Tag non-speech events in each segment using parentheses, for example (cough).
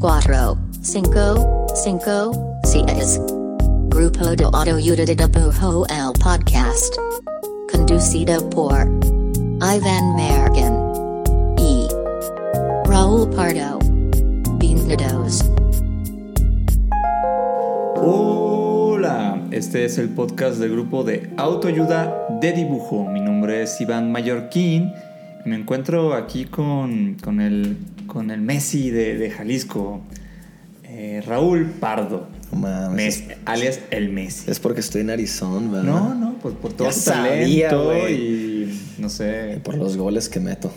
Tres, cuatro, cinco, cinco, seis. Grupo de Autoayuda de Pujo el Podcast. Conducido por Ivan Mergen y Raúl Pardo. Bienvenidos. Hola, este es el podcast del grupo de autoayuda de dibujo. Mi nombre es Iván Mallorquín me encuentro aquí con, con el con el Messi de, Jalisco, eh, Raúl Pardo. alias el Messi. Es porque estoy en Arizona, ¿verdad? No, no, por, por todo su talento y no sé. por los goles que meto.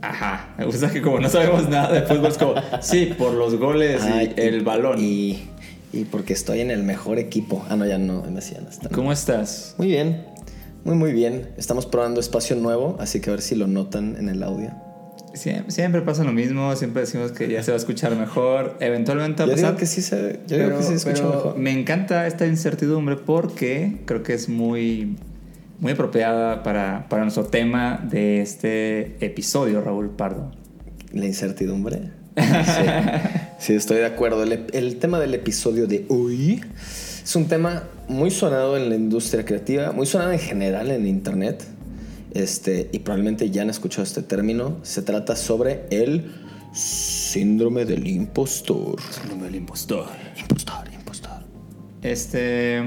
Ajá, me gusta que como no sabemos nada de fútbol, es como, sí, por los goles y, el balón. Y, y, porque estoy en el mejor equipo. Ah, no, ya no, Messi ya no está. ¿Cómo estás? Muy bien, muy, muy bien. Estamos probando espacio nuevo, asy que a ver si lo notan en el audio. Siempre, pasa lo mismo, siempre decimos que ya se va a escuchar mejor, eventualmente va a pasar. que sí se, yo pero, que sí escucha mejor. Me encanta esta incertidumbre porque creo que es muy, muy apropiada para, para nuestro tema de este episodio, Raúl Pardo. La incertidumbre. (laughs) Sí, estoy de acuerdo. El, el tema del episodio de hoy es un tema muy sonado en la industria creativa, muy sonado en general en Internet este, y probablemente ya han escuchado este término, se trata sobre el síndrome del impostor. Síndrome del impostor. Impostor, impostor. Este,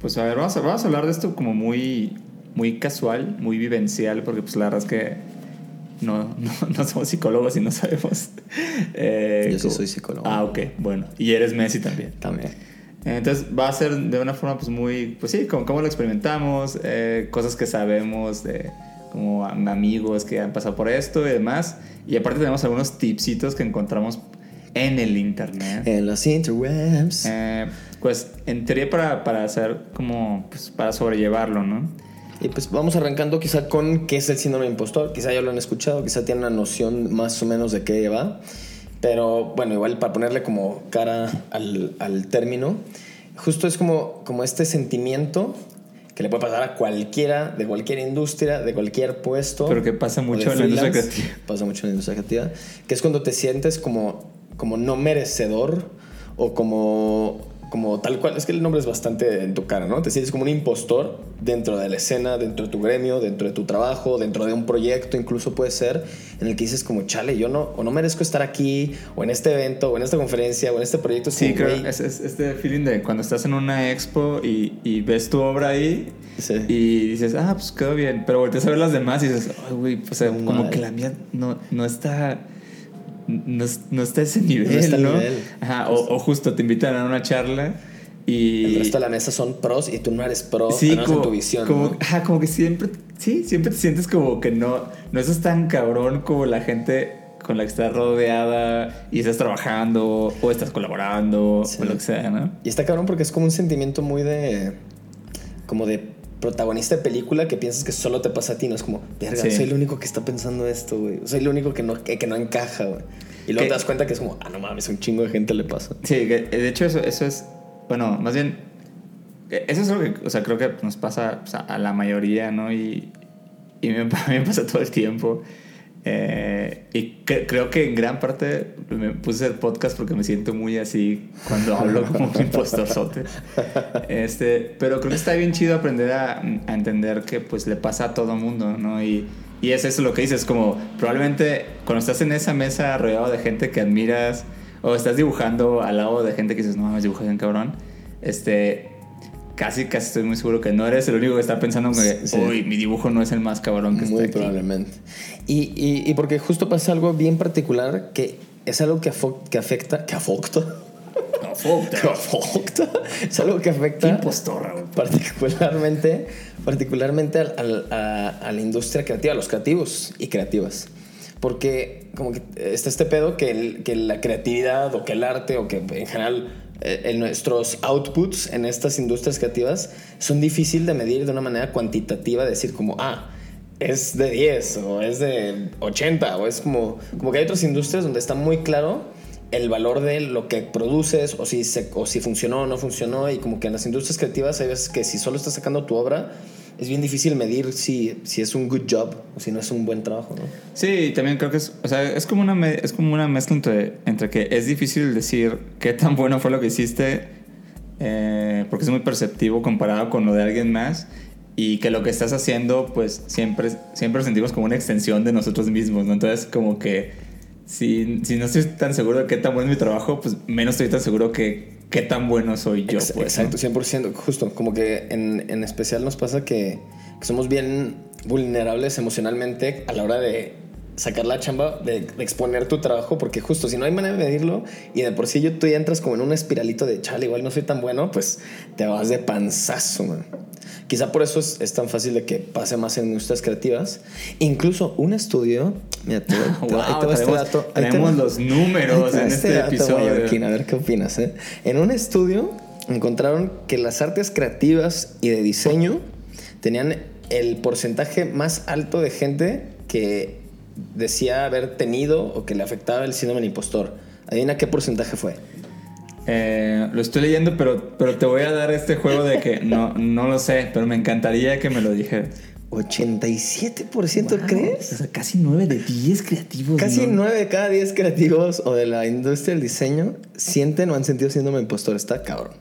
pues a ver, vamos a, vamos a hablar de esto como muy, muy casual, muy vivencial, porque pues la verdad es que no, no, somos psicólogos y no sabemos. Eh, Yo sí soy psicólogo. Ah, ok, bueno. Y eres Messi también. También. Entonces va a ser de una forma pues muy, pues sí, como cómo lo experimentamos, eh, cosas que sabemos de como amigos que han pasado por esto y demás. Y aparte tenemos algunos tipsitos que encontramos en el internet. En los interwebs. Eh, pues en teoría para, para hacer como, pues para sobrellevarlo, ¿no? Y pues vamos arrancando quizá con qué es el síndrome impostor. Quizá ya lo han escuchado, quizá tienen una noción más o menos de qué va. Pero bueno, igual para ponerle como cara al, al término, justo es como, como este sentimiento que le puede pasar a cualquiera, de cualquier industria, de cualquier puesto. Pero que pasa mucho en la industria creativa. Pasa mucho en la industria creativa. Que es cuando te sientes como, como no merecedor o como como tal cual, es que el nombre es bastante en tu cara, ¿no? Te sientes como un impostor dentro de la escena, dentro de tu gremio, dentro de tu trabajo, dentro de un proyecto, incluso puede ser, en el que dices como, chale, yo no, o no merezco estar aquí, o en este evento, o en esta conferencia, o en este proyecto. Sí, creo, es, este feeling de cuando estás en una expo y, y ves tu obra ahí y dices, ah, pues quedó bien, pero volteas a ver las demás y dices, ay, güey, pues como que la mía no, no está no, no está ese nivel, ¿no? Ajá, o, justo te invitan a una charla y... El resto de la mesa son pros y tú no eres pro, sí, como, en tu visión, como, ajá, como que siempre, sí, siempre te sientes como que no, no estás tan cabrón como la gente con la que estás rodeada y estás trabajando o estás colaborando o lo que sea, ¿no? Y está cabrón porque es como un sentimiento muy de... como de protagonista de película que piensas que solo te pasa a ti, no es como, verga, soy el único que está pensando esto, güey. Soy el único que no, que, no encaja, güey. Y luego te das cuenta que es como, ah, no mames, un chingo de gente le pasa. Sí, de hecho eso, eso es, bueno, más bien, eso es algo que, o sea, creo que nos pasa a la mayoría, ¿no? Y, y me, (laughs) a mí me pasa todo el tiempo. Eh, y creo que en gran parte me puse el podcast porque me siento muy así cuando (laughs) hablo como un impostorzote. Este, pero creo que está bien chido aprender a, entender que pues le pasa a todo mundo, ¿no? Y, y es eso lo que dices, como probablemente cuando estás en esa mesa rodeado de gente que admiras o estás dibujando al lado de gente que dices, no mames, dibujas bien cabrón, este, casi, casi estoy muy seguro que no eres el único que está pensando que, uy, mi dibujo no es el más cabrón que Muy está probablemente. Y, y, y, porque justo pasa algo bien particular que es algo que, que afecta, que afecta. Afocta. Afocta. Es algo que afecta Qué impostorra, güey. particularmente, particularmente a, a la industria creativa, a los creativos y creativas. Porque como que está este pedo que, el- que la creatividad o que el arte o que en general en nuestros outputs en estas industrias creativas son difícil de medir de una manera cuantitativa, decir como, ah, es de 10 o es de 80 o es como, como que hay otras industrias donde está muy claro el valor de lo que produces o si, se, o si funcionó o no funcionó y como que en las industrias creativas hay veces que si solo estás sacando tu obra es bien difícil medir si, si es un good job o si no es un buen trabajo, ¿no? Sí, también creo que es, o sea, es como una, es como una mezcla entre, entre que es difícil decir qué tan bueno fue lo que hiciste, eh, porque es muy perceptivo comparado con lo de alguien más, y que lo que estás haciendo, pues siempre, siempre sentimos como una extensión de nosotros mismos, ¿no? Entonces, como que si, si no estoy tan seguro de qué tan bueno es mi trabajo, pues menos estoy tan seguro que qué tan bueno soy yo. Pues. Exacto, 100%. Justo, como que en, en especial nos pasa que, que somos bien vulnerables emocionalmente a la hora de sacar la chamba, de, de exponer tu trabajo, porque justo si no hay manera de medirlo y de por sí yo, tú ya entras como en un espiralito de chale, igual no soy tan bueno, pues te vas de panzazo, man. Quizá por eso es, es tan fácil de que pase más en industrias creativas. Incluso un estudio, mira, te, (laughs) te- Wow, ahí te va este tenemos- dato. ahí te tenemos va- los números en este dato, episodio. a ver qué opinas. eh? En un estudio encontraron que las artes creativas y de diseño tenían el porcentaje más alto de gente que decía haber tenido o que le afectaba el síndrome del impostor. Adivina qué porcentaje fue. Eh, lo estoy leyendo, pero, pero te voy a dar este juego de que no, no lo sé, pero me encantaría que me lo dijeras. 87% crees? O sea, casi 9 de 10 creativos. Casi ¿no? 9 de cada 10 creativos o de la industria del diseño sienten o han sentido síndrome impostor. Está cabrón.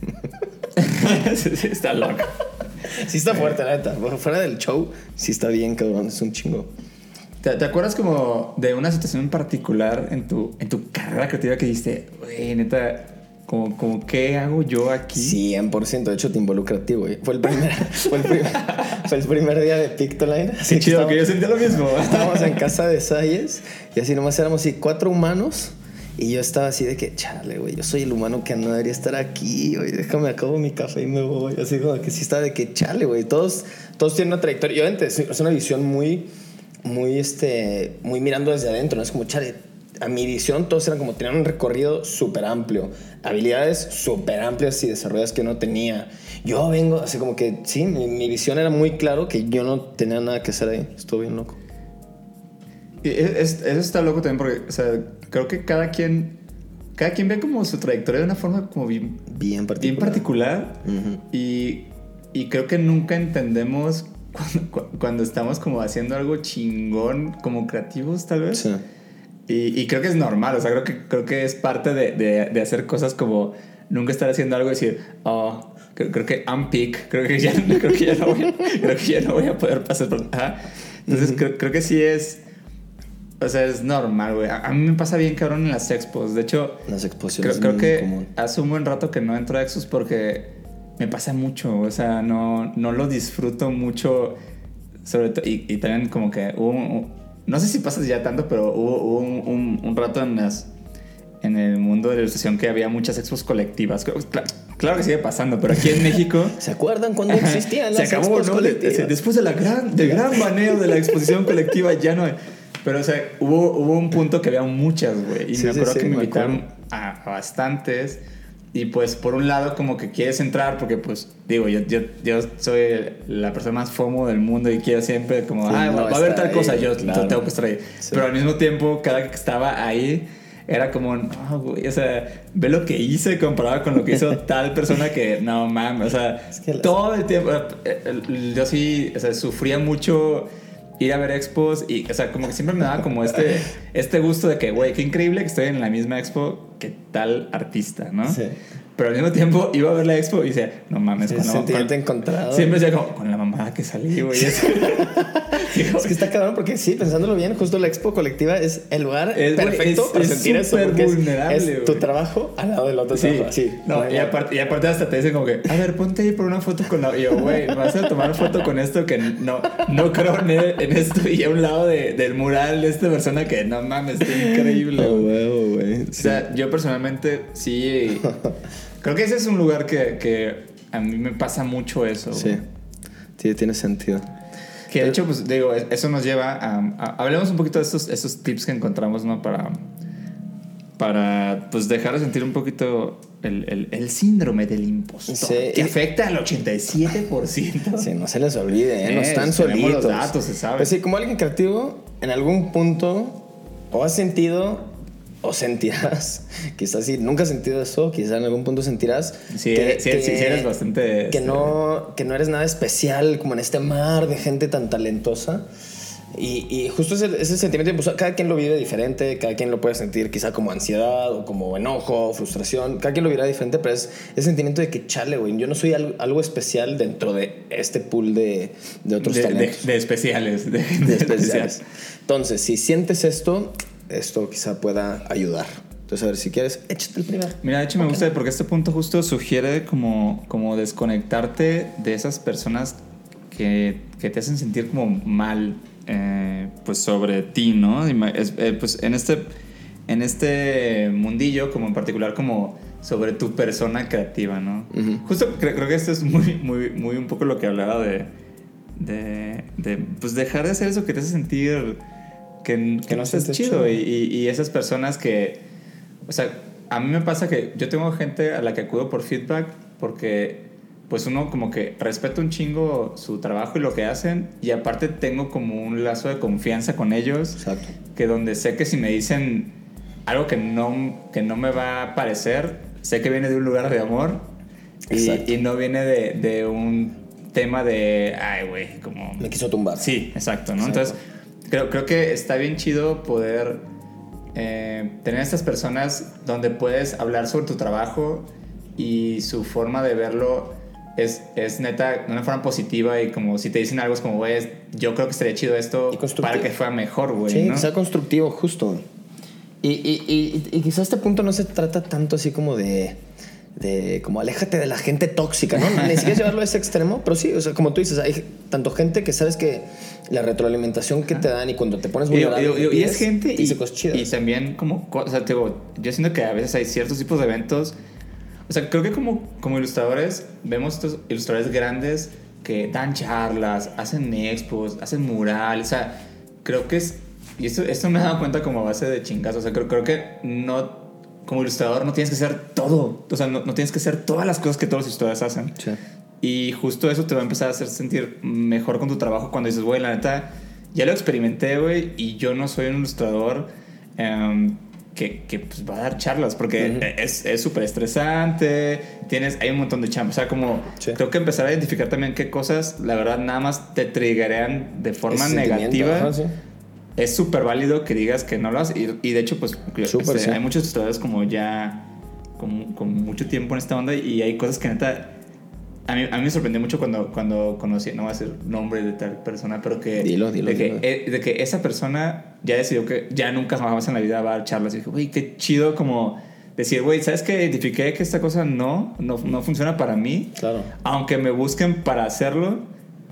(laughs) Sí, está loco. Sí está fuerte, la neta. Fuera del show, sí está bien, cabrón. Es un chingo. ¿Te, te acuerdas como de una situación en particular en tu, en tu carrera creativa que dijiste, güey, neta, como, como, ¿qué hago yo aquí? 100%, de hecho te involucra a ti, güey. Fue el primer, (laughs) fue el primer, fue el primer día de Pictoline. Así Qué chido, estábamos- que yo sentía lo mismo. Estábamos en casa de Sayes y así nomás éramos así cuatro humanos. Y yo estaba así de que, chale, güey, yo soy el humano que no debería estar aquí, güey, déjame acabo mi café y me voy. Así como que sí estaba de que, chale, güey, todos, todos tienen una trayectoria. Y obviamente es una visión muy, muy, este, muy mirando desde adentro, ¿no? Es como, chale, a mi visión todos eran como, tenían un recorrido súper amplio, habilidades súper amplias y desarrolladas que no tenía. Yo vengo, así como que, sí, mi, mi visión era muy claro que yo no tenía nada que hacer ahí. Estuvo bien loco. Y es- eso está loco también porque, o sea, creo que cada quien, cada quien ve como su trayectoria de una forma como bien, Bien particular. bien particular Ujú. y, y creo que nunca entendemos cuando, cu- cuando estamos como haciendo algo chingón como creativos tal vez. Sí. Y, y creo que es normal, o sea, creo que, creo que es parte de, de- de hacer cosas como nunca estar haciendo algo y decir, oh, creo, creo que I'm peak, creo que ya, (laughs) creo que ya, no, voy, creo que ya no voy a poder pasar por... Ajá. Entonces creo, creo que sí es, o sea, es normal, güey. A, a mí me pasa bien cabrón en las expos, de hecho, Las creo, exposiciones creo muy que común. hace un buen rato que no entro a expos porque me pasa mucho, o sea, no, no lo disfruto mucho, sobre todo, y, y también como que hubo, un- no sé si pasas ya tanto, pero hubo, hubo un, un- un rato en las en el mundo de la ilustración que había muchas expos colectivas. Cla- Claro que sigue pasando, pero aquí en (laughs) México ¿Se acuerdan cuando existían se las acabó, expos ¿no? Colectivas? después de la gran, del gran baneo de la exposición colectiva ya no hay. Pero, o sea, hubo, hubo un punto que había muchas, güey. Y Sí, me sí, acuerdo sí, que me invitaron a bastantes. Y pues, por un lado, como que quieres entrar, porque, pues, digo, yo, yo, yo soy la persona más FOMO del mundo y quiero siempre, como, Sí, ah, no, va a haber tal cosa, ahí, yo claro. tengo que estar ahí. Sí. Pero al mismo tiempo, cada que estaba ahí, era como, no, güey, o sea, ve lo que hice comparado con lo que hizo (laughs) tal persona que, no mames, o sea, Es que todo el tiempo, eh, eh, yo sí, o sea, sufría mucho ir a ver expos y, o sea, como que siempre me daba como este, (laughs) este gusto de que, güey, qué increíble que estoy en la misma expo que tal artista, ¿no? Sí. Pero al mismo tiempo iba a ver la expo y decía, no mames, Sí, con la- sentimiento con- encontrado. Siempre decía como, con la mamada que salí, güey. (laughs) Es que está cabrón porque sí, pensándolo bien, justo la expo colectiva es el lugar Es, perfecto es- para es sentir eso. porque es- vulnerable, es, tu trabajo al lado del otro Sí, trabajo. Sí. No, No, y, aparte, y aparte hasta te dicen como que, a ver, ponte ahí por una foto con la... Y yo, güey, me vas a tomar foto con esto que no, no creo en, en esto. Y a un lado de- del mural de esta persona que, no mames, está increíble, (laughs) Oh, güey. O sea, yo personalmente sí... (laughs) creo que ese es un lugar que, que a mí me pasa mucho eso. Sí. Sí, tiene sentido. Que de hecho, pues digo, eso nos lleva a... a- hablemos un poquito de estos, estos tips que encontramos, ¿no? Para, para pues dejar de sentir un poquito el, el- el síndrome del impostor. Sí, que y- afecta al 87%. Sí, no se les olvide, ¿eh? no Eh, están tenemos solitos. los datos, se sabe. Pues sí, como alguien creativo, en algún punto o has sentido o sentirás, (laughs) quizás sí, nunca has sentido eso, quizás en algún punto sentirás Sí, eres- sí, sí, sí eres bastante, que este- no que no eres nada especial como en este mar de gente tan talentosa. Y, y justo ese, ese sentimiento, pues, cada quien lo vive diferente, cada quien lo puede sentir quizá como ansiedad o como enojo o frustración, cada quien lo vivirá diferente, pero es ese sentimiento de que chale, güey, yo no soy algo, algo especial dentro de este pool de, de otros de, talentos. de especiales. De, de (laughs) especiales. Entonces, si sientes esto, esto quizá pueda ayudar. Entonces, a ver, si quieres, échate el primero. Mira, de hecho me gusta porque este punto justo sugiere como, como desconectarte de esas personas que, que te hacen sentir como mal eh, pues sobre ti, ¿no? Es- eh, pues en este, en este mundillo, como en particular como sobre tu persona creativa, ¿no? Justo cre- creo que esto es muy, muy, muy un poco lo que hablaba de, de, de, pues dejar de hacer eso que te hace sentir que, que no sientes chido chido. y, y- esas personas que, o sea, a mí me pasa que yo tengo gente a la que acudo por feedback porque pues uno como que respeta un chingo su trabajo y lo que hacen y aparte tengo como un lazo de confianza con ellos Exacto. que donde sé que si me dicen algo que no, que no me va a parecer, sé que viene de un lugar de amor y, y no viene de, de un tema de, ay, güey, como... Me quiso tumbar. Sí, exacto, ¿no? Exacto. Entonces, creo, creo que está bien chido poder eh, tener estas personas donde puedes hablar sobre tu trabajo y su forma de verlo es, es neta de una forma positiva y como si te dicen algo es como, güey, yo creo que estaría chido esto para que fuera mejor, güey, Sí, ¿no? que sea constructivo, justo. Y, y, y, y quizás este punto no se trata tanto así como de, de como aléjate de la gente tóxica, ¿no? Ni siquiera llevarlo a ese extremo, pero sí, o sea, como tú dices, hay tanto gente que sabes que la retroalimentación que te dan y cuando te pones Y, vulnerable digo, digo, y es pides, gente te y, y también como, co- o sea, digo, yo siento que a veces hay ciertos tipos de eventos, o sea, creo que como, como ilustradores vemos estos ilustradores grandes que dan charlas, hacen expos, hacen murales, o sea, creo que es, y esto, esto me he dado cuenta como a base de chingas, o sea, creo, creo que no, como ilustrador no tienes que hacer todo, o sea, no, no tienes que hacer todas las cosas que todos los ilustradores hacen. Sí. Y justo eso te va a empezar a hacer sentir mejor con tu trabajo cuando dices, güey, la neta, ya lo experimenté, güey, y yo no soy un ilustrador em, que, que, pues, va a dar charlas, porque Ujú. es es súper estresante, tienes, hay un montón de chamba, o sea, como Sí. creo que empezar a identificar también qué cosas, la verdad, nada más te triggerean de forma Ese negativa. ajá, sí. Es súper válido que digas que no lo haces, y, y de hecho, pues, este, sí. hay muchos ilustradores como ya con, con mucho tiempo en esta onda y hay cosas que neta a mí, a mí me sorprendió mucho cuando, cuando conocí, no voy a decir nombre de tal persona, pero que, Dilo, dilo, de, que dilo. eh, de que esa persona ya decidió que ya nunca jamás en la vida va a dar charlas. Y dije, güey, qué chido como decir, güey, ¿sabes qué? Identifiqué que esta cosa no, no, no funciona para mí. Claro. Aunque me busquen para hacerlo,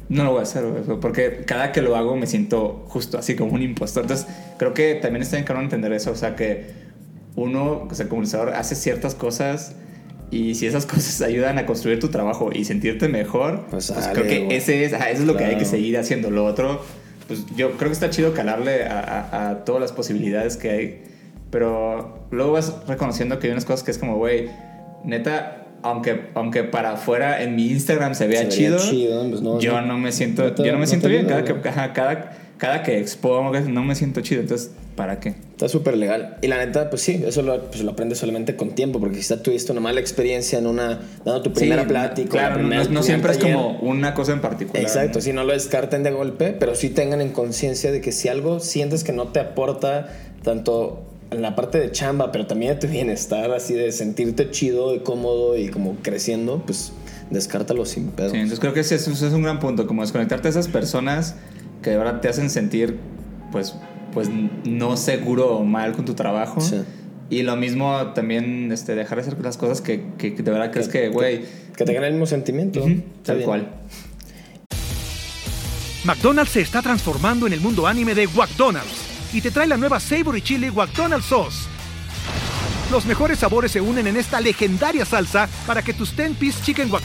no lo voy a hacer, güey, porque cada que lo hago me siento justo así como un impostor. Entonces, creo que también está bien cabrón entender eso, o sea, que uno, o sea, como ilustrador, hace ciertas cosas y si esas cosas (laughs) ayudan a construir tu trabajo y sentirte mejor, Pues pues, sale, creo que güey. ese es, ajá, eso es lo que hay que Claro. seguir haciendo. Lo otro, pues yo creo que está chido calarle a, a- a todas las posibilidades que hay, pero luego vas reconociendo que hay unas cosas que es como, güey, neta, aunque, aunque para afuera en mi Instagram se vea Se chido, chido, pues no, yo no. no me siento, No te- yo no me siento bien. Cada ajá, cada, cada que expongo, no me siento chido. Entonces, ¿para qué? Está súper legal. Y la neta, pues sí, eso lo, pues lo aprendes solamente con tiempo, porque quizá tuviste una mala experiencia en una, dando tu primera Sí, plática. Claro, la no, primera- no- no primer siempre es como una cosa en particular. Exacto, ¿no? si no lo descarten de golpe, pero sí tengan en conciencia de que si algo sientes que no te aporta tanto en la parte de chamba, pero también de tu bienestar, así de sentirte chido y cómodo y como creciendo, pues descártalo sin pedo. Sí, entonces creo que ese, es un gran punto, como desconectarte a esas personas que de verdad te hacen sentir, pues, pues no seguro o mal con tu trabajo. Sí. Y lo mismo también este, dejar de hacer las cosas que, que, que de verdad crees que, güey. Que tengan el mismo sentimiento. Tal bien. cual. McDonald's se está transformando en el mundo anime de McDonald's y te trae la nueva Savory Chili McDonald's Sauce. Los mejores sabores se unen en esta legendaria salsa para que tus 10-piece chicken wack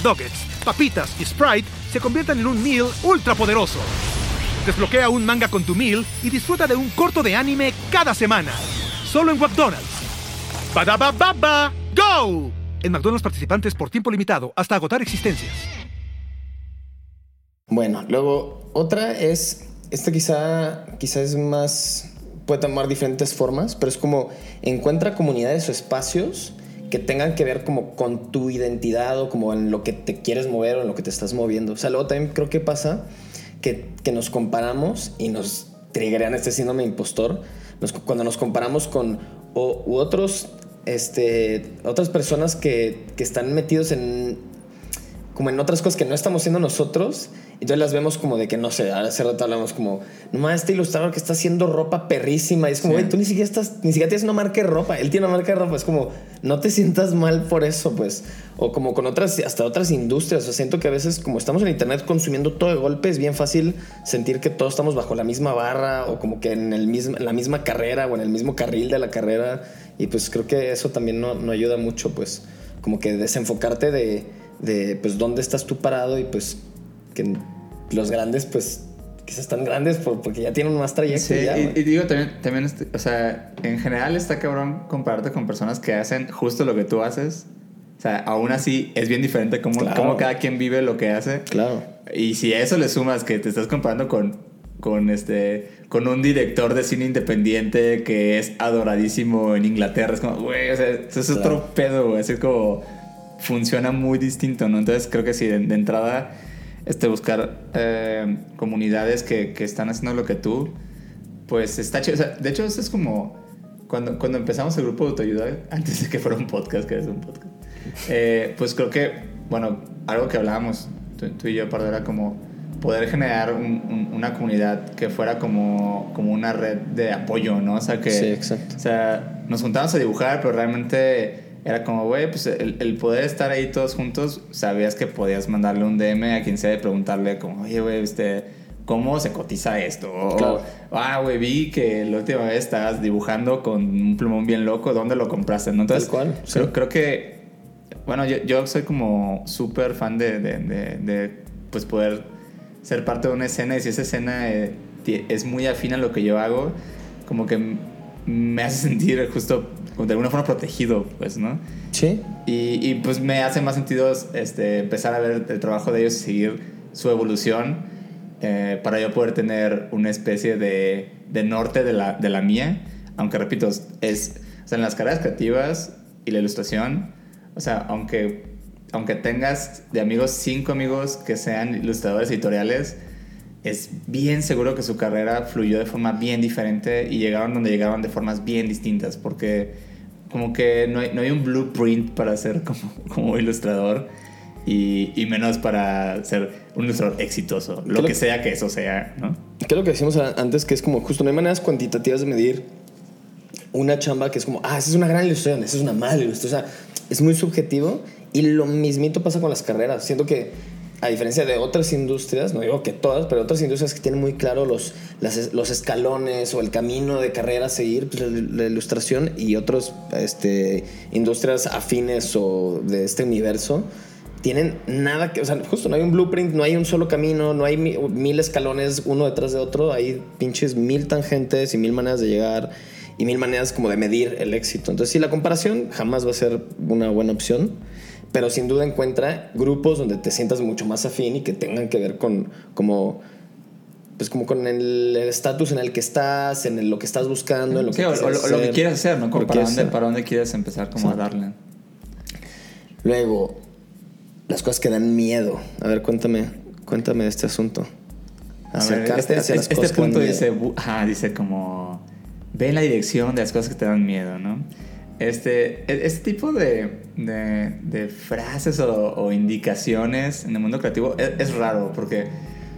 papitas y Sprite se conviertan en un meal ultra poderoso. Desbloquea un manga con tu meal y disfruta de un corto de anime cada semana. Solo en McDonald's. ba baba go! En McDonald's participantes por tiempo limitado hasta agotar existencias. Bueno, luego otra es, esta quizá, quizá es más, puede tomar diferentes formas, pero es como encuentra comunidades o espacios que tengan que ver como con tu identidad o como en lo que te quieres mover o en lo que te estás moviendo. O sea, luego también creo que pasa que, nos comparamos y nos triggeran este síndrome impostor cuando nos comparamos con o, otros, este, otras personas que, que están metidos en como en otras cosas que no estamos haciendo nosotros. Entonces las vemos como de que, no sé, hace rato hablamos como, no mames, este ilustrador que está haciendo ropa perrísima. Y es como, Sí. güey, tú ni siquiera estás, ni siquiera tienes una marca de ropa. Él tiene una marca de ropa. Es como, no te sientas mal por eso, pues. O como con otras, hasta otras industrias. O sea, siento que a veces, como estamos en internet consumiendo todo de golpe, es bien fácil sentir que todos estamos bajo la misma barra o como que en, el mismo, en la misma carrera o en el mismo carril de la carrera. Y pues creo que eso también no, no ayuda mucho, pues. Como que desenfocarte de, de, pues, dónde estás tú parado y pues que los grandes, pues, quizás están grandes por- porque ya tienen más trayecto. Sí, y ya, y, güey. y digo también, también este, o sea, en general está cabrón compararte con personas que hacen justo lo que tú haces. O sea, aún así es bien diferente cómo, Claro. cómo cada quien vive lo que hace. Claro. Y si a eso le sumas que te estás comparando con, con, este, con un director de cine independiente que es adoradísimo en Inglaterra, es como, güey, o sea, eso es Claro. otro pedo, güey. Así como funciona muy distinto, ¿no? Entonces creo que sí, de, de entrada, este, buscar eh, comunidades que, que están haciendo lo que tú, pues está chido. O sea, de hecho, eso es como cuando, cuando empezamos el grupo de autoayuda, (laughs) antes de que fuera un podcast, que es un podcast, eh, pues creo que, bueno, algo que hablábamos tú, tú y yo, Pardo, era como poder generar un- un- una comunidad que fuera como, como una red de apoyo, ¿no? O sea, que... Sí, exacto. O sea, nos juntábamos a dibujar, pero realmente era como, güey, pues el, el poder estar ahí todos juntos, sabías que podías mandarle un DM a quien sea y preguntarle como, oye, güey, este, ¿cómo se cotiza esto? O, Claro. ah, güey, vi que la última vez estabas dibujando con un plumón bien loco, ¿dónde lo compraste? ¿no? Entonces, Tal cual, sí. creo, creo que, bueno, yo, yo soy como súper fan de, de, de- de, pues, poder ser parte de una escena y si esa escena eh, es muy afín a lo que yo hago, como que me hace (laughs) sentir justo de alguna forma protegido, pues, ¿no? Sí. Y, y, pues me hace más sentido este, empezar a ver el trabajo de ellos y seguir su evolución eh, para yo poder tener una especie de, de norte de la, de la mía. Aunque repito, es, o sea, en las carreras creativas y la ilustración, o sea, aunque, aunque tengas de amigos cinco amigos que sean ilustradores editoriales, es bien seguro que su carrera fluyó de forma bien diferente y llegaron donde llegaron de formas bien distintas, porque como que no hay, no hay un blueprint para ser como, (laughs) como ilustrador y, y menos para ser un ilustrador exitoso, lo Creo- que sea que eso sea, ¿no? Que es lo que decíamos antes, que es como justo no hay maneras cuantitativas de medir una chamba que es como, ah, esa es una gran ilustración, esa es una mala ilustración. O sea, es muy subjetivo y lo mismito pasa con las carreras. Siento que, a diferencia de otras industrias, no digo que todas, pero otras industrias que tienen muy claro los, las- los escalones o el camino de carrera a seguir, pues la, la ilustración y otras este, industrias afines o de este universo tienen nada que, o sea, justo no hay un blueprint, no hay un solo camino, no hay mi- mil escalones uno detrás de otro, hay pinches mil tangentes y mil maneras de llegar y mil maneras como de medir el éxito. Entonces, sí, la comparación jamás va a ser una buena opción, pero sin duda encuentra grupos donde te sientas mucho más afín y que tengan que ver con como pues como con el estatus en el que estás, en el- lo que estás buscando, en lo Sí, que o, quieres o lo que hacer, quieras hacer, ¿no? Como para, quieres dónde, hacer. para dónde quieres empezar como a darle. Luego, las cosas que dan miedo. A ver, cuéntame, cuéntame de este asunto. A ver, Acercarte este, hacia las este cosas que dan punto miedo. dice, bu- ajá, dice como ve en la dirección de las cosas que te dan miedo, ¿no? Este, e- este tipo de, de, de frases o, o indicaciones en el mundo creativo es, es raro porque,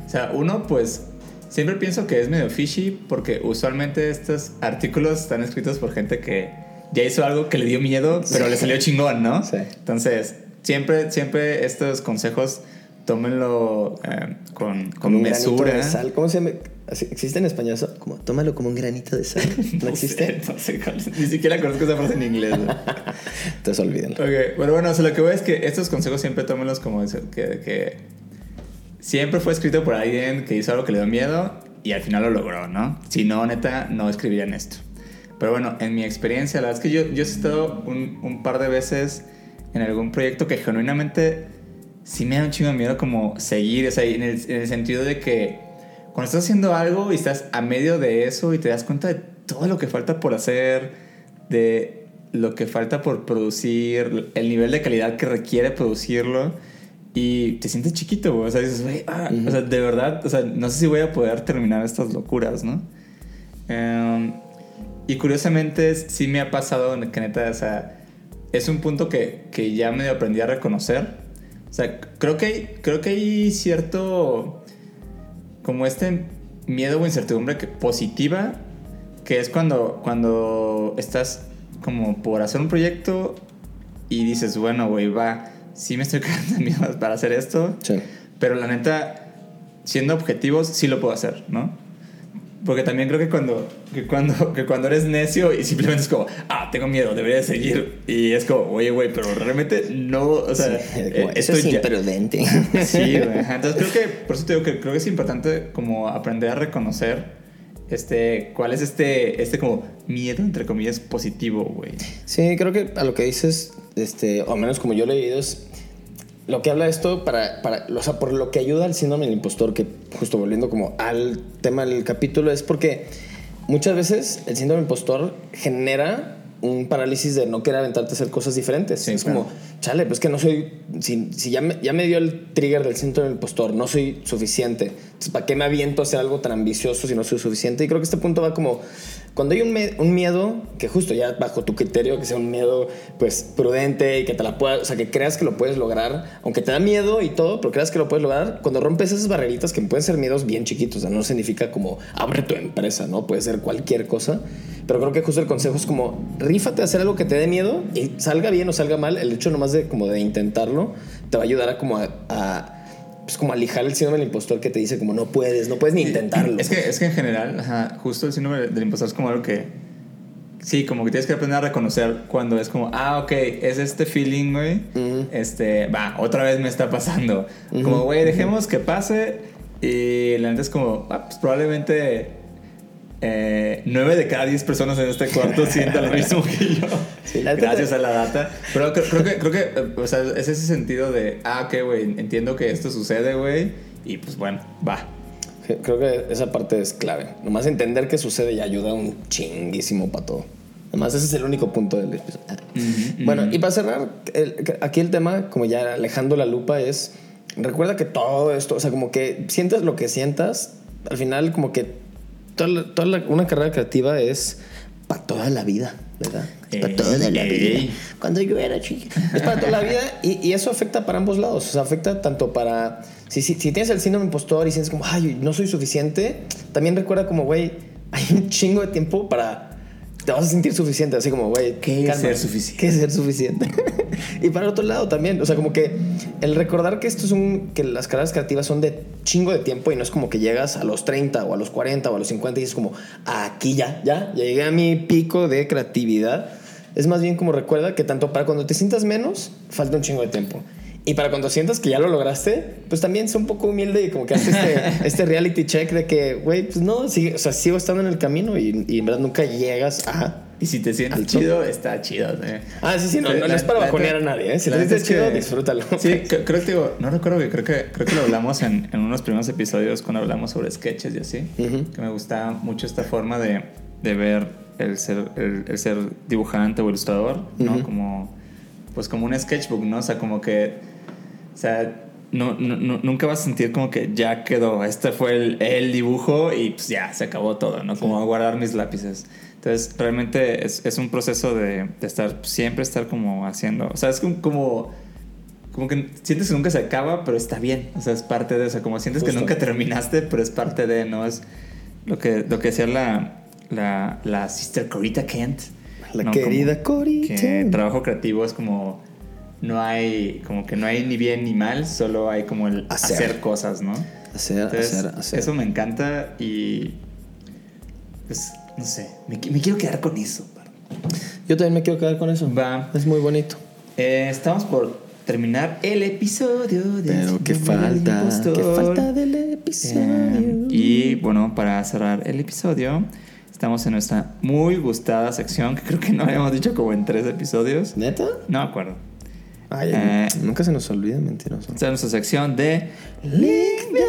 o sea, uno pues siempre pienso que es medio fishy porque usualmente estos artículos están escritos por gente que ya hizo algo que le dio miedo, pero le salió chingón, ¿no? Sí. Entonces, siempre, siempre estos consejos tómenlo eh, con, con mesura. sal. ¿Cómo se llama? ¿Existe en español eso? Como, tómalo como un granito de sal. (laughs) ¿No, existe? sé, no sé cuál- ni siquiera conozco esa frase en inglés. ¿no? (laughs) Entonces olvídenlo. Ok, pero bueno, o sea, lo que voy es que estos consejos siempre tómenlos como eso, que, que siempre fue escrito por alguien que hizo algo que le dio miedo y al final lo logró, ¿no? Si no, neta, no escribirían esto. Pero bueno, en mi experiencia, la verdad es que yo, yo he estado un, un par de veces en algún proyecto que genuinamente sí me da un chingo de miedo como seguir, o sea, en el, en el sentido de que cuando estás haciendo algo y estás a medio de eso y te das cuenta de todo lo que falta por hacer, de lo que falta por producir, el nivel de calidad que requiere producirlo y te sientes chiquito. O sea, dices, güey, ah, o sea, de verdad, o sea, no sé si voy a poder terminar estas locuras, ¿no? Em, y curiosamente sí me ha pasado que neta, o sea, es un punto que, que ya medio aprendí a reconocer. O sea, creo que creo que hay cierto como este miedo o incertidumbre que, positiva que es cuando, cuando estás como por hacer un proyecto y dices, bueno, güey, va, sí me estoy (laughs) cagando miedo para hacer esto, Sí. pero la neta, siendo objetivos, sí lo puedo hacer, ¿no? Porque también creo que cuando, que cuando, (laughs) que cuando eres necio y simplemente es como, ah, tengo miedo, debería seguir. Y es como, oye, güey, pero realmente no, o sea, eh, eso es esto ya- imprudente. (laughs) Sí, güey. (laughs) Entonces creo que, por eso te digo que creo que es importante como aprender a reconocer este, cuál es este, este como miedo, entre comillas, positivo, güey. Sí, creo que a lo que dices, este, o al menos como yo lo he leído, es lo que habla esto para, para, o sea, por lo que ayuda al síndrome del impostor, que justo volviendo como al tema del capítulo, es porque muchas veces el síndrome del impostor genera un parálisis de no querer aventarte a hacer cosas diferentes. Sí, es claro. como, chale, pues que no soy, si, si ya, me, ya me dio el trigger del síndrome del impostor, no soy suficiente. Entonces, ¿para qué me aviento a hacer algo tan ambicioso si no soy suficiente? Y creo que este punto va como, cuando hay un, miedo, que justo ya bajo tu criterio, que sea un miedo pues prudente y que te la puedas, o sea, que creas que lo puedes lograr, aunque te da miedo y todo, pero creas que lo puedes lograr, cuando rompes esas barreritas que pueden ser miedos bien chiquitos, no significa como abre tu empresa, ¿no? Puede ser cualquier cosa, pero creo que justo el consejo es como rífate a hacer algo que te dé miedo y salga bien o salga mal, el hecho nomás de como de intentarlo te va a ayudar a como a pues como a lijar el síndrome del impostor que te dice como no puedes, no puedes ni intentarlo. Es que, es que en general, ajá, justo el síndrome del impostor es como algo que. Sí, como que tienes que aprender a reconocer cuando es como, ah, ok, es este feeling, güey. Ujú. Este, va, otra vez me está pasando. Como, güey, dejemos que pase. Y la neta es como, ah, pues probablemente eh, 9 de cada 10 personas en este cuarto (laughs) sientan lo mismo que yo. Sí, gracias a la data. Pero creo, creo que, creo que eh, o sea, es ese sentido de, ah, ok, güey, entiendo que esto sucede, güey. Y pues bueno, va. Creo que esa parte es clave. Nomás entender qué sucede y ayuda un chinguísimo para todo. Además, ese es el único punto del episodio. Bueno, y para cerrar, el- aquí el tema, como ya alejando la lupa, es recuerda que todo esto, o sea, como que sientas lo que sientas, al final, como que toda, la- toda la- una carrera creativa es para toda la vida, ¿verdad? Es para toda la vida. Cuando yo era chica. Es para toda la vida y, y eso afecta para ambos lados. O sea, afecta tanto para. Si, si, si tienes el síndrome impostor y sientes como, ay, no soy suficiente, también recuerda como, güey, hay un chingo de tiempo para. Te vas a sentir suficiente, así como, güey, ¿Qué es ser suficiente? ¿Qué es ser suficiente? (laughs) (laughs) y para el otro lado también, o sea, como que el recordar que esto es un. que las carreras creativas son de chingo de tiempo y no es como que llegas a los 30 o a los 40 o a los 50 y dices como, aquí ya, ya, ya llegué a mi pico de creatividad. Es más bien como recuerda que tanto para cuando te sientas menos, falta un chingo de tiempo. Y para cuando sientas que ya lo lograste, pues también sé un poco humilde y como que haces este, (laughs) este reality check de que, güey, pues no, sigue, o sea, sigo estando en el camino y, y en verdad nunca llegas a... Y si te sientes Al top. chido, está chido. ¿eh? Ah, sí, sí, no, no, no La- es para bajonear a nadie, ¿eh? Si la te sientes es chido, que- disfrútalo. Sí, (laughs) cre- creo que digo, no recuerdo que creo que creo que lo hablamos en, en unos primeros episodios cuando hablamos sobre sketches y así. Que me gustaba mucho esta forma de, de ver el ser, el, el ser dibujante o ilustrador, ¿no? Como, pues como un sketchbook, ¿no? O sea, como que, o sea, no, no- no- nunca vas a sentir como que ya quedó, este fue el, el dibujo y pues ya, se acabó todo, ¿no? Como guardar mis lápices. Entonces, realmente es, es un proceso de, de estar, siempre estar como haciendo, o sea, es como, como, como que sientes que nunca se acaba, pero está bien, o sea, es parte de, o sea, como sientes que nunca terminaste, pero es parte de, ¿no? Es lo que, lo que decía la, la, la sister Corita Kent. La ¿no? querida Como Corita. Que trabajo creativo es como, no hay, como que no hay ni bien ni mal, solo hay como el Hacer. hacer, cosas, ¿no? Hacer, Entonces, hacer, hacer. Eso me encanta y. Pues, no sé. Me, qui- me quiero quedar con eso. Yo también me quiero quedar con eso. Va. Es muy bonito. Eh, estamos por terminar el episodio de. Pero qué Síndrome del falta, qué falta del episodio. Eh, y bueno, para cerrar el episodio, estamos en nuestra muy gustada sección que creo que no habíamos dicho como en tres episodios. ¿Neta? No me acuerdo. Ay, Eh. nunca se nos olvida, mentiroso. Esta es nuestra sección de. Link de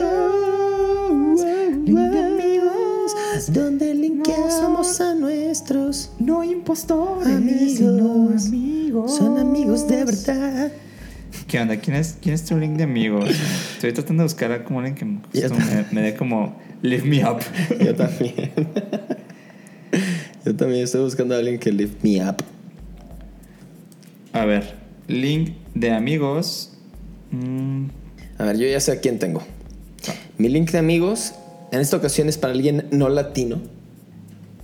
amigos, link de amigos, donde linkeamos a nuestros No impostores, amigos, son amigos de verdad. ¿Qué onda? ¿Quién es, quién es tu link de amigos? Estoy tratando de buscar a como alguien que me, me dé como lift me up. Yo también. (laughs) Yo también estoy buscando a alguien que lift me up. A ver, link de amigos. Mm, A ver, yo ya sé a quién tengo. Mi link de amigos en esta ocasión es para alguien no latino.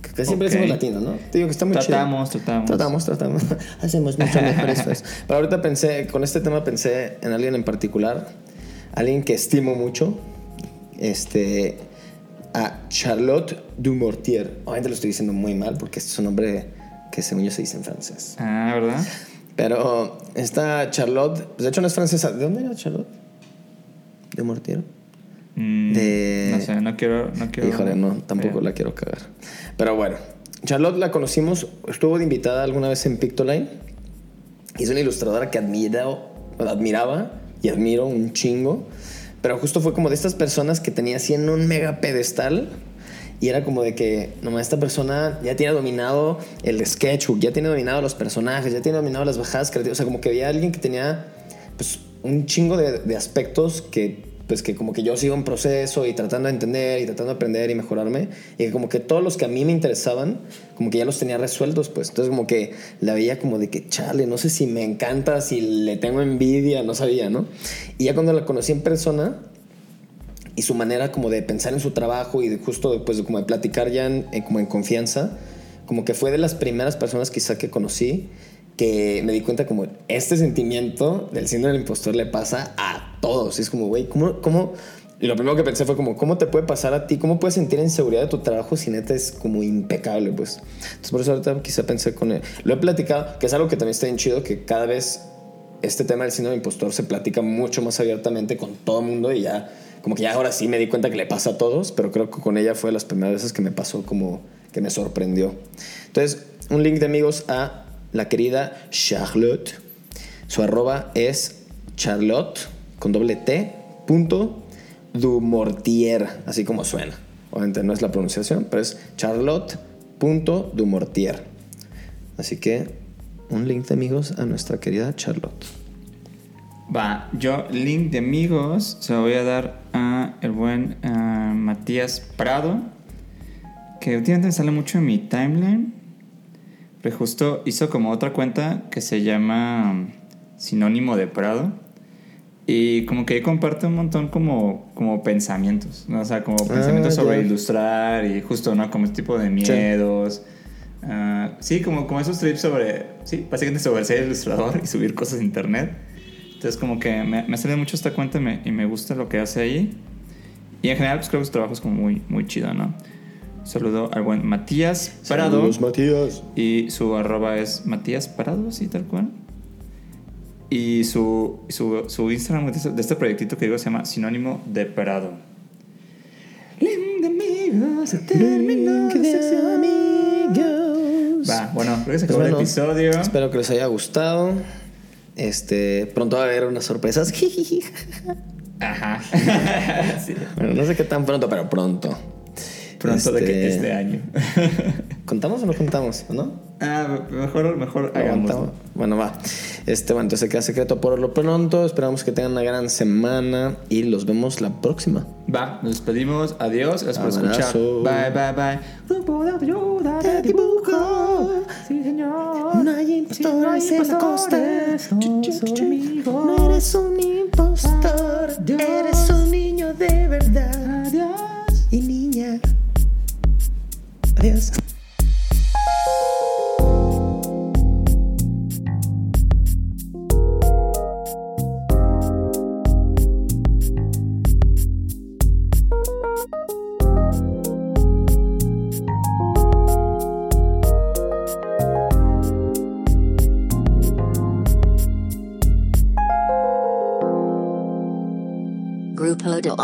Que casi siempre Ok. decimos latino, ¿no? Te digo que está muy chido. tratamos, tratamos. Tratamos, tratamos. (laughs) Hacemos mucho mejor. (laughs) Pero ahorita pensé, con este tema pensé en alguien en particular, alguien que estimo mucho, este, a Charlotte Dumortier. Obviamente lo estoy diciendo muy mal porque este es un nombre que según yo se dice en francés. Ah, ¿verdad? Pero esta Charlotte, pues, de hecho no es francesa. ¿De dónde era Charlotte? Dumortier. Mm, De- No sé, no quiero. No quiero Híjole, no, tampoco eh, la quiero cagar. Pero bueno, Charlotte la conocimos, estuvo de invitada alguna vez en Pictoline. Es una ilustradora que admirado, admiraba y admiro un chingo. Pero justo fue como de estas personas que tenía así en un mega pedestal. Y era como de que, nomás esta persona ya tiene dominado el sketchbook, ya tiene dominado los personajes, ya tiene dominado las bajadas creativas. O sea, como que había alguien que tenía pues, un chingo de, aspectos que, pues, que como que yo sigo en proceso y tratando de entender y tratando de aprender y mejorarme. Y como que todos los que a mí me interesaban, como que ya los tenía resueltos, pues. Entonces como que la veía como de que, chale, no sé si me encanta, si le tengo envidia, no sabía, ¿no? Y ya cuando la conocí en persona, y su manera como de pensar en su trabajo y de justo después de como de platicar ya en, en- como en confianza, como que fue de las primeras personas quizá que conocí que me di cuenta como este sentimiento del síndrome del impostor le pasa a todos. Es como, güey, ¿cómo, ¿cómo? Y lo primero que pensé fue como, ¿cómo te puede pasar a ti? ¿Cómo puedes sentir inseguridad de tu trabajo si neta es como impecable? Pues entonces por eso ahorita quizá pensé con él. Lo he platicado, que es algo que también está bien chido, que cada vez este tema del síndrome del impostor se platica mucho más abiertamente con todo el mundo y ya, como que ya ahora sí me di cuenta que le pasa a todos, pero creo que con ella fue de las primeras veces que me pasó como que me sorprendió. Entonces, un link de amigos a la querida Charlotte. Su arroba es Charlotte con doble T punto Dumortier, así como suena. Obviamente no es la pronunciación, pero es Charlotte punto Dumortier. Así que un link de amigos a nuestra querida Charlotte. Va, yo link de amigos se lo voy a dar a el buen ah, Matías Prado, que últimamente me sale mucho en mi timeline, pero justo hizo como otra cuenta que se llama Sinónimo de Prado. Y como que ahí comparte un montón como, como pensamientos, ¿no? O sea, como pensamientos ya. sobre ilustrar y justo, ¿no? Como este tipo de miedos. Ah, sí, como, como esos trips sobre, sí, básicamente sobre ser ilustrador y subir cosas a internet. Entonces como que me, me ha salido mucho esta cuenta y me, y me gusta lo que hace ahí. Y en general pues creo que su trabajo es como muy, muy chido, ¿no? Saludo al buen Matías Parado. Saludos, Matías. Y su arroba es Matías Parado, así tal cual. Y su, su, su Instagram de este, este proyectito que digo se llama Sinónimo de Parado. Link de amigos, se terminó. Va, bueno, creo que se Pues acabó el bueno, episodio. Espero que les haya gustado. Este, pronto va a haber unas sorpresas. (laughs) Ajá. Sí. Bueno, no sé qué tan pronto, pero pronto. Pronto de que Este- este año. ¿Contamos o no contamos? ¿No? ah, mejor, mejor hagamos. Aguantamos. Bueno, va. Este, bueno, entonces queda secreto por lo pronto. Esperamos que tengan una gran semana y los vemos la próxima. Va, nos despedimos. Adiós. Gracias por escuchar. Bye, bye, bye. Grupo de ayuda Te dibujo. Sí, señor. No hay impostores en la costa. Amigos. No eres un impostor. Adiós. Eres un niño de verdad. Adiós. Y niña. Adiós.